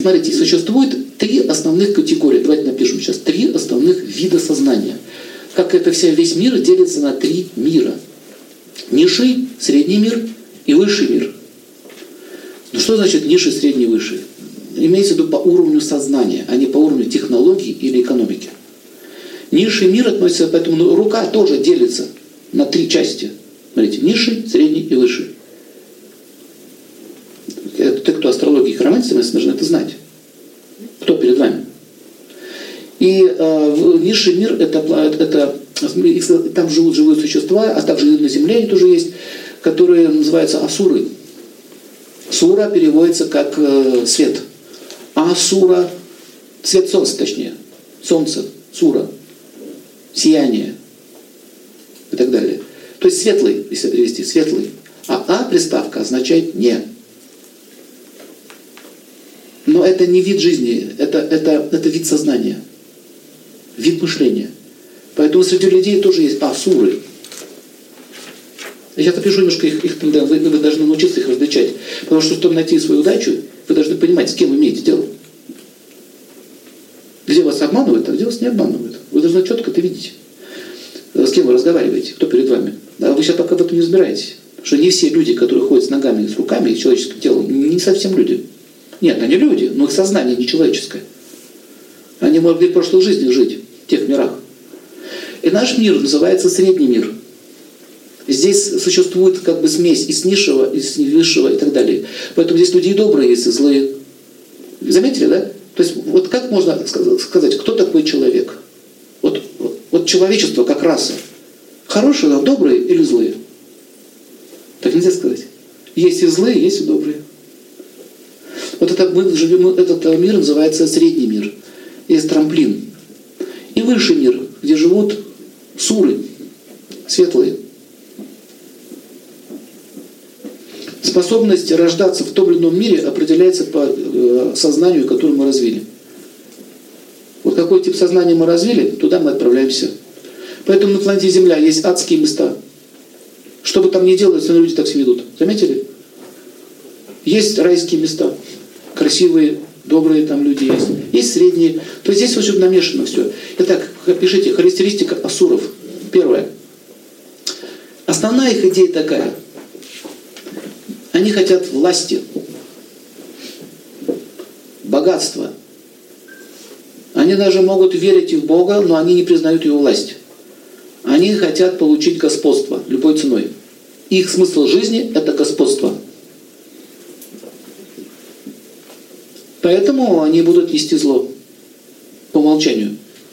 Смотрите, существует три основных категории. Давайте напишем сейчас. Три основных вида сознания. Как это вся, весь мир делится на три мира. Низший, средний мир и высший мир. Ну что значит низший, средний, высший? Имеется в виду по уровню сознания, а не по уровню технологий или экономики. Низший мир относится, поэтому рука тоже делится на три части. Смотрите, низший, средний и высший. Те, кто астрологией и хромантией, должны это знать. Кто перед вами? И э, низший мир это, это, там живут живые существа, а также на Земле они тоже есть, которые называются асуры. Сура переводится как э, свет. Асура, свет солнца точнее, солнце, сура, сияние и так далее. То есть светлый, если перевести, светлый. А А приставка означает не. Но это не вид жизни, это, это, это вид сознания, вид мышления. Поэтому среди людей тоже есть асуры. Я напишу немножко их, их вы, вы должны научиться их различать. Потому что, чтобы найти свою удачу, вы должны понимать, с кем вы имеете дело. Где вас обманывают, а где вас не обманывают. Вы должны четко это видеть. С кем вы разговариваете, кто перед вами. А вы сейчас пока в этом не разбираетесь. Что не все люди, которые ходят с ногами, с руками и человеческим телом, не совсем люди. Нет, они люди, но их сознание не человеческое. Они могли в прошлой жизни жить, в тех мирах. И наш мир называется средний мир. Здесь существует как бы смесь из низшего, из высшего и так далее. Поэтому здесь люди и добрые есть, и злые. Заметили, да? То есть вот как можно сказать, кто такой человек? Вот, вот человечество как раса. Хорошие, добрые или злые? Так нельзя сказать. Есть и злые, есть и добрые. Это, мы живем, этот мир называется средний мир. Есть трамплин. И высший мир, где живут суры, светлые. Способность рождаться в том или ином мире определяется по э, сознанию, которое мы развили. Вот какой тип сознания мы развили, туда мы отправляемся. Поэтому на планете Земля есть адские места. Что бы там ни делали, все люди так себя ведут. Заметили? Есть райские места красивые, добрые там люди есть, есть средние. То есть здесь очень намешано все. Итак, пишите, характеристика асуров. Первое. Основная их идея такая. Они хотят власти, богатства. Они даже могут верить в Бога, но они не признают его власть. Они хотят получить господство любой ценой. Их смысл жизни – это господство – Поэтому они будут нести зло по умолчанию.